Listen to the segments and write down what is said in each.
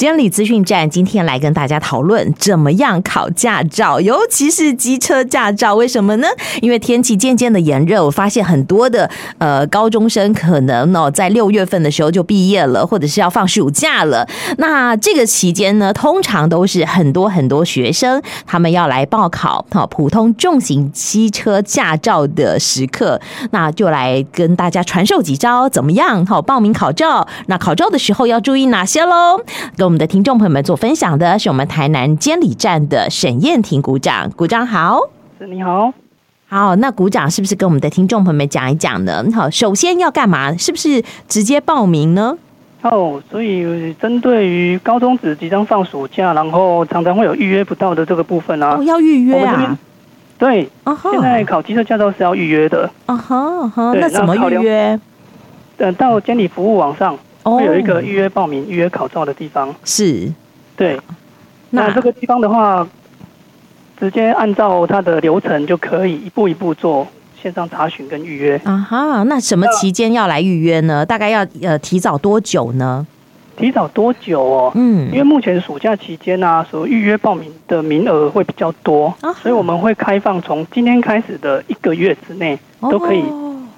监理资讯站今天来跟大家讨论怎么样考驾照，尤其是机车驾照。为什么呢？因为天气渐渐的炎热，我发现很多的呃高中生可能哦在六月份的时候就毕业了，或者是要放暑假了。那这个期间呢，通常都是很多很多学生他们要来报考好普通重型机车驾照的时刻，那就来跟大家传授几招怎么样好报名考照。那考照的时候要注意哪些喽？我们的听众朋友们做分享的是我们台南监理站的沈燕婷股长，股长好，你好，好，那股长是不是跟我们的听众朋友们讲一讲呢？好，首先要干嘛？是不是直接报名呢？哦，所以针对于高中子即将放暑假，然后常常会有预约不到的这个部分啊，哦、要预约啊？对，啊、哈现在考机车驾照是要预约的啊哈，哈，那怎么预约？等到监理服务网上。会有一个预约报名、预约考照的地方，是，对。那这个地方的话，直接按照它的流程就可以一步一步做线上查询跟预约。啊哈，那什么期间要来预约呢？大概要呃提早多久呢？提早多久哦？嗯，因为目前暑假期间呢，所预约报名的名额会比较多，所以我们会开放从今天开始的一个月之内都可以。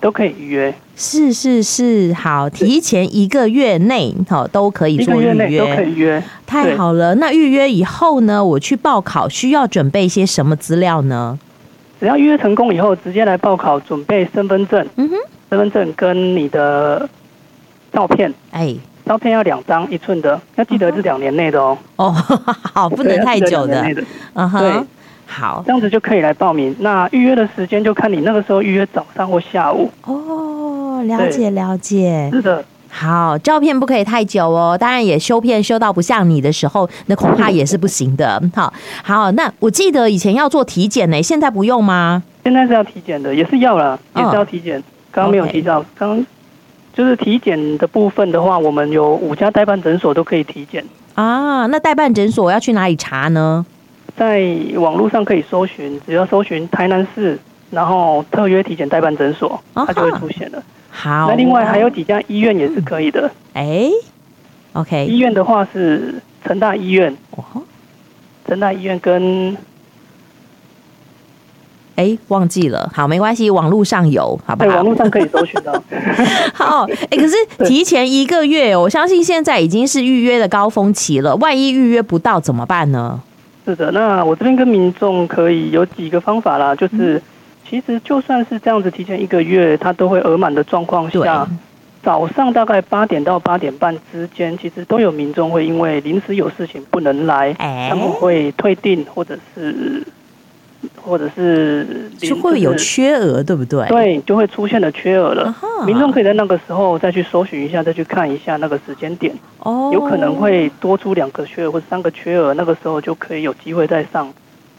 都可以预约，是是是，好，提前一个月内好都可以做预约，都可以约，太好了。那预约以后呢，我去报考需要准备一些什么资料呢？只要预约成功以后，直接来报考，准备身份证，嗯哼，身份证跟你的照片，哎，照片要两张一寸的，要记得是两年内的哦。哦，好，不能太久的，嗯哼。对好，这样子就可以来报名。那预约的时间就看你那个时候预约早上或下午。哦，了解了解。是的。好，照片不可以太久哦。当然也修片修到不像你的时候，那恐怕也是不行的。好，好，那我记得以前要做体检呢，现在不用吗？现在是要体检的，也是要了，也是要体检。刚刚、哦、没有提到，刚就是体检的部分的话，我们有五家代办诊所都可以体检啊。那代办诊所我要去哪里查呢？在网络上可以搜寻，只要搜寻台南市，然后特约体检代办诊所，它就会出现了。好，那另外还有几家医院也是可以的。哎，OK，医院的话是成大医院，成大医院跟，哎，忘记了，好，没关系，网络上有，好吧？对，网络上可以搜寻到。好，哎，可是提前一个月，我相信现在已经是预约的高峰期了，万一预约不到怎么办呢？是的，那我这边跟民众可以有几个方法啦，就是其实就算是这样子提前一个月，它都会额满的状况下，早上大概八点到八点半之间，其实都有民众会因为临时有事情不能来，欸、他们会退订或者是。或者是就会有缺额，对不对？对，就会出现了缺额了。民众可以在那个时候再去搜寻一下，再去看一下那个时间点。哦，有可能会多出两个缺额或者三个缺额，那个时候就可以有机会再上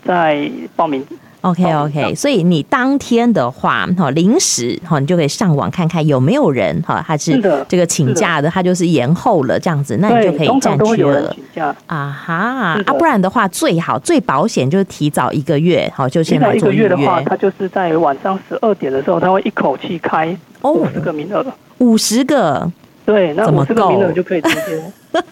再报名。OK OK，所以你当天的话，哈，临时哈，你就可以上网看看有没有人哈，他是这个请假的，他就是延后了这样子，那你就可以占缺了。啊哈，啊，不然的话最好最保险就是提早一个月，好，就先来做预约。一个月的话，他就是在晚上十二点的时候，他会一口气开五十个名额，五十个，对，那五十个名额就可以直接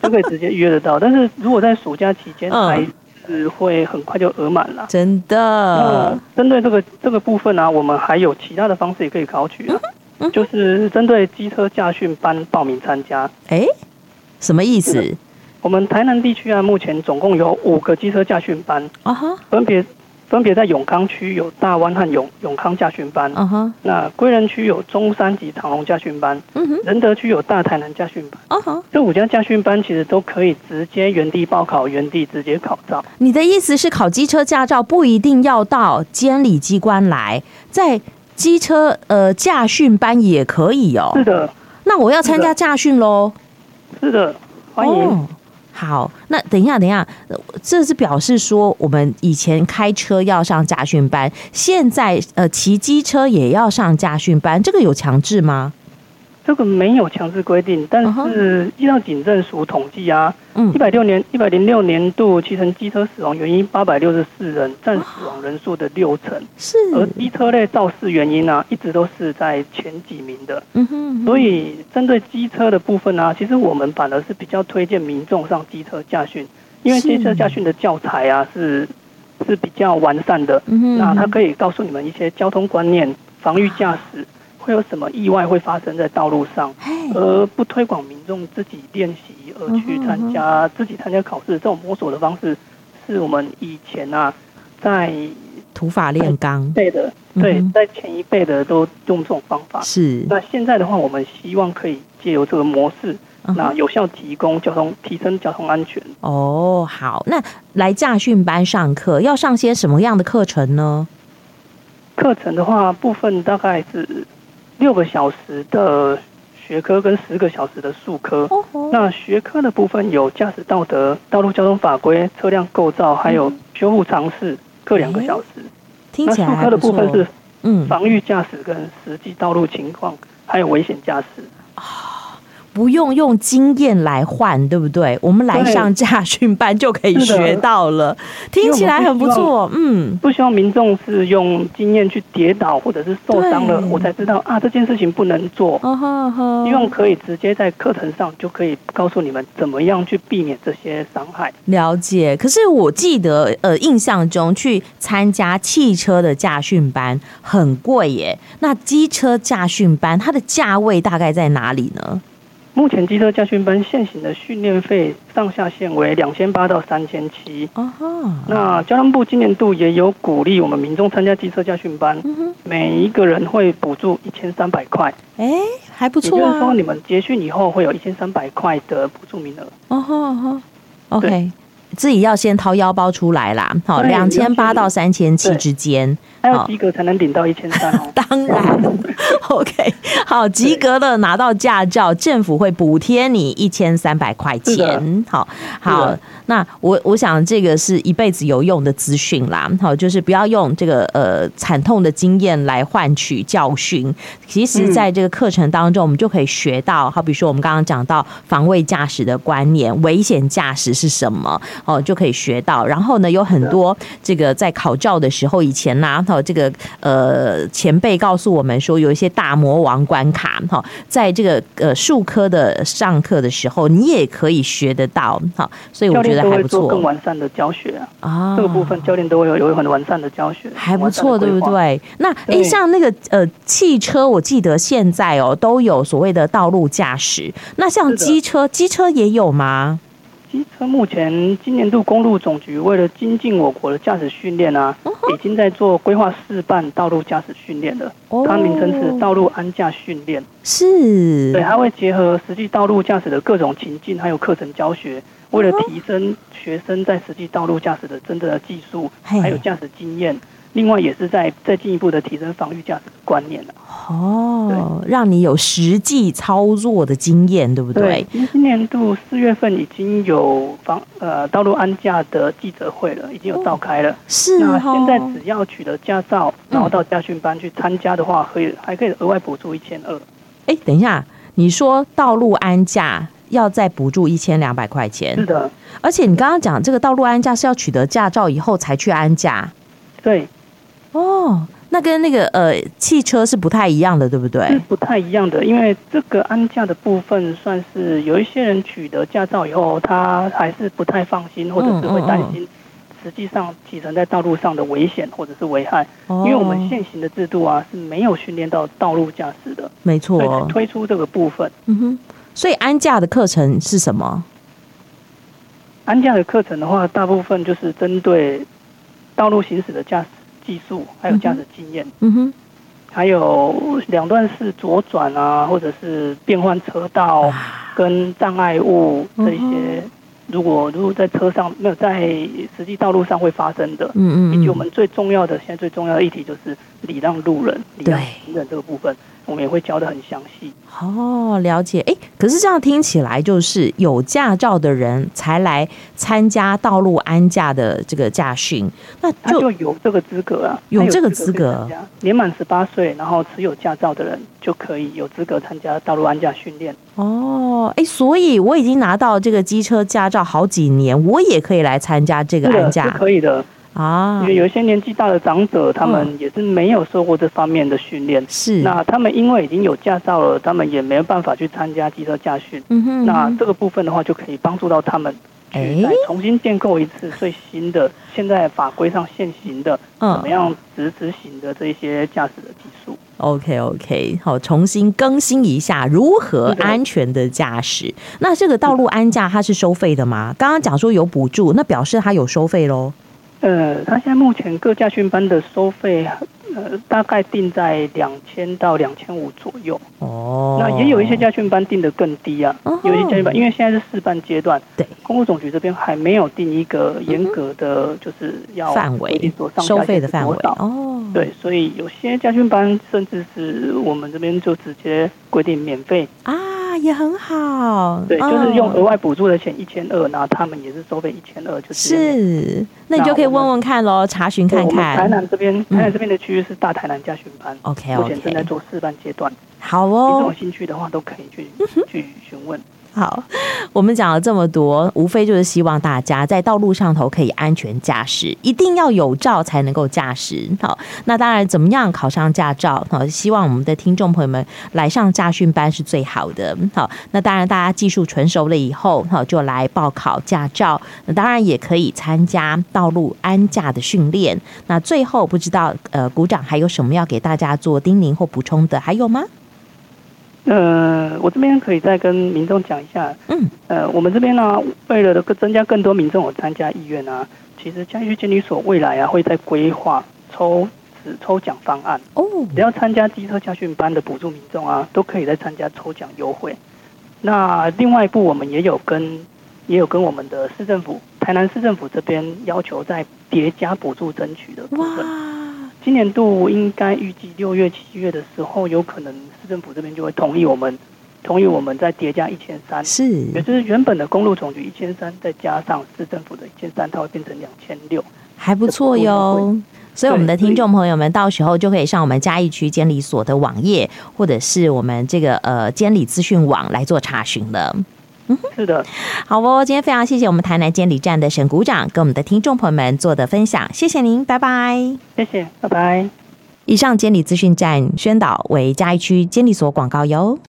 就可以直接预约得到。但是如果在暑假期间 还是会很快就额满了，真的。针对这个这个部分呢、啊，我们还有其他的方式也可以考取、啊，嗯嗯、就是针对机车驾训班报名参加。哎，什么意思？我们台南地区啊，目前总共有五个机车驾训班，啊哈，分别。分别在永康区有大湾和永永康驾训班，uh huh. 那归仁区有中山及长隆驾训班，仁、uh. 德区有大台南驾训班，uh huh. 这五家驾训班其实都可以直接原地报考，原地直接考照。你的意思是考机车驾照不一定要到监理机关来，在机车呃驾训班也可以哦？是的，那我要参加驾训喽？是的，欢迎。Oh. 好，那等一下，等一下，这是表示说，我们以前开车要上驾训班，现在呃骑机车也要上驾训班，这个有强制吗？这个没有强制规定，但是依照警政署统计啊，一百六年一百零六年度骑乘机车死亡原因八百六十四人，占死亡人数的六成。是，而机车类肇事原因呢、啊，一直都是在前几名的。嗯哼。所以针对机车的部分呢、啊，其实我们反而是比较推荐民众上机车驾训，因为机车驾训的教材啊是是比较完善的。嗯哼。那它可以告诉你们一些交通观念，防御驾驶。会有什么意外会发生在道路上，而不推广民众自己练习而去参加自己参加考试，这种摸索的方式，是我们以前啊在土法炼钢对的，对，在前一辈的都用这种方法。是，那现在的话，我们希望可以借由这个模式，那有效提供交通，提升交通安全。哦，好，那来驾训班上课要上些什么样的课程呢？课程的话，部分大概是。六个小时的学科跟十个小时的术科。那学科的部分有驾驶道德、道路交通法规、车辆构造，还有修复常识，各两个小时。那术科的部分是嗯，防御驾驶跟实际道路情况，还有危险驾驶。不用用经验来换，对不对？我们来上驾训班就可以学到了，听起来很不错。嗯，不希望民众是用经验去跌倒或者是受伤了，我才知道啊，这件事情不能做。希望可以直接在课程上就可以告诉你们怎么样去避免这些伤害。了解。可是我记得，呃，印象中去参加汽车的驾训班很贵耶。那机车驾训班它的价位大概在哪里呢？目前机车驾训班现行的训练费上下限为两千八到三千七哦。那交通部今年度也有鼓励我们民众参加机车驾训班，每一个人会补助一千三百块。哎，还不错啊。也就是说，你们结训以后会有一千三百块的补助名额。哦吼哦吼，OK。自己要先掏腰包出来啦，好，两千八到三千七之间，还有及格才能领到一千三。当然，OK，好，及格了拿到驾照，政府会补贴你一千三百块钱。好，好，那我我想这个是一辈子有用的资讯啦。好，就是不要用这个呃惨痛的经验来换取教训。其实，在这个课程当中，我们就可以学到，好比说我们刚刚讲到防卫驾驶的观念，危险驾驶是什么？哦，就可以学到。然后呢，有很多这个在考照的时候，以前呢、啊，哈，这个呃前辈告诉我们说，有一些大魔王关卡，哈，在这个呃术科的上课的时候，你也可以学得到，哈。所以我觉得还不错。做更完善的教学啊，这个部分教练都会有有很完善的教学，还不错，对不对？那哎，像那个呃汽车，我记得现在哦都有所谓的道路驾驶，那像机车，机车也有吗？机车目前今年度公路总局为了精进我国的驾驶训练啊，已经在做规划示范道路驾驶训练了。它名称是道路安驾训练，是。对，它会结合实际道路驾驶的各种情境，还有课程教学，为了提升学生在实际道路驾驶的真正的技术，还有驾驶经验。另外也是在再进一步的提升防御价值观念了哦，让你有实际操作的经验，对不对？对，今年度四月份已经有防呃道路安驾的记者会了，已经有召开了。是、哦，那现在只要取得驾照，然后到驾训班去参加的话，可以还可以额外补助一千二。哎，等一下，你说道路安驾要再补助一千两百块钱？是的，而且你刚刚讲这个道路安驾是要取得驾照以后才去安驾？对。哦，那跟那个呃汽车是不太一样的，对不对？是不太一样的，因为这个安驾的部分，算是有一些人取得驾照以后，他还是不太放心，或者是会担心，实际上骑乘在道路上的危险或者是危害。因为我们现行的制度啊是没有训练到道路驾驶的，没错，推出这个部分。嗯哼，所以安驾的课程是什么？安驾的课程的话，大部分就是针对道路行驶的驾驶。技术还有驾驶经验，嗯哼，还有两段式左转啊，或者是变换车道跟障碍物这些，如果如果在车上没有在实际道路上会发生的，嗯嗯，以及我们最重要的现在最重要的议题就是礼让路人、礼让行人这个部分，我们也会教得很详细。哦，了解。哎，可是这样听起来，就是有驾照的人才来参加道路安驾的这个驾训，那就他就有这个资格啊，有这个资格。年满十八岁，然后持有驾照的人就可以有资格参加道路安驾训练。哦，哎，所以我已经拿到这个机车驾照好几年，我也可以来参加这个安驾，是可以的。啊，因为有一些年纪大的长者，他们也是没有受过这方面的训练。是，那他们因为已经有驾照了，他们也没有办法去参加机车驾训。嗯哼，那这个部分的话，就可以帮助到他们，去再重新建构一次最新的，现在法规上现行的，怎么样执执行的这些驾驶的技术。OK OK，好，重新更新一下如何安全的驾驶。那这个道路安驾它是收费的吗？刚刚讲说有补助，那表示它有收费喽。呃，他现在目前各驾训班的收费，呃，大概定在两千到两千五左右。哦，那也有一些驾训班定的更低啊。哦，有一些驾训班，因为现在是试办阶段，对，公路总局这边还没有定一个严格的，就是要范围收费的范围。哦，对，所以有些驾训班甚至是我们这边就直接规定免费啊。也很好，对，就是用额外补助的钱一千二，然后他们也是收费一千二，就是。是，那你就可以问问看喽，查询看看。台南这边，台南这边的区域是大台南驾训班，OK，目前正在做示范阶段。好哦，你有兴趣的话，都可以去去询问。好，我们讲了这么多，无非就是希望大家在道路上头可以安全驾驶，一定要有照才能够驾驶。好，那当然怎么样考上驾照？好，希望我们的听众朋友们来上驾训班是最好的。好，那当然大家技术纯熟了以后，好就来报考驾照。那当然也可以参加道路安驾的训练。那最后不知道呃，股长还有什么要给大家做叮咛或补充的？还有吗？呃，我这边可以再跟民众讲一下。嗯，呃，我们这边呢、啊，为了增加更多民众有参加意愿啊，其实嘉义监理所未来啊，会在规划抽纸抽奖方案。哦，只要参加机车驾训班的补助民众啊，都可以再参加抽奖优惠。那另外一步，我们也有跟也有跟我们的市政府台南市政府这边要求再叠加补助争取的部分。哇今年度应该预计六月、七月的时候，有可能市政府这边就会同意我们，同意我们再叠加一千三，是，也就是原本的公路总局一千三，再加上市政府的一千三，它会变成两千六，还不错哟。所以我们的听众朋友们，到时候就可以上我们嘉义区监理所的网页，或者是我们这个呃监理资讯网来做查询了。是的，好哦，今天非常谢谢我们台南监理站的沈股长跟我们的听众朋友们做的分享，谢谢您，拜拜，谢谢，拜拜。以上监理资讯站宣导为嘉义区监理所广告哟。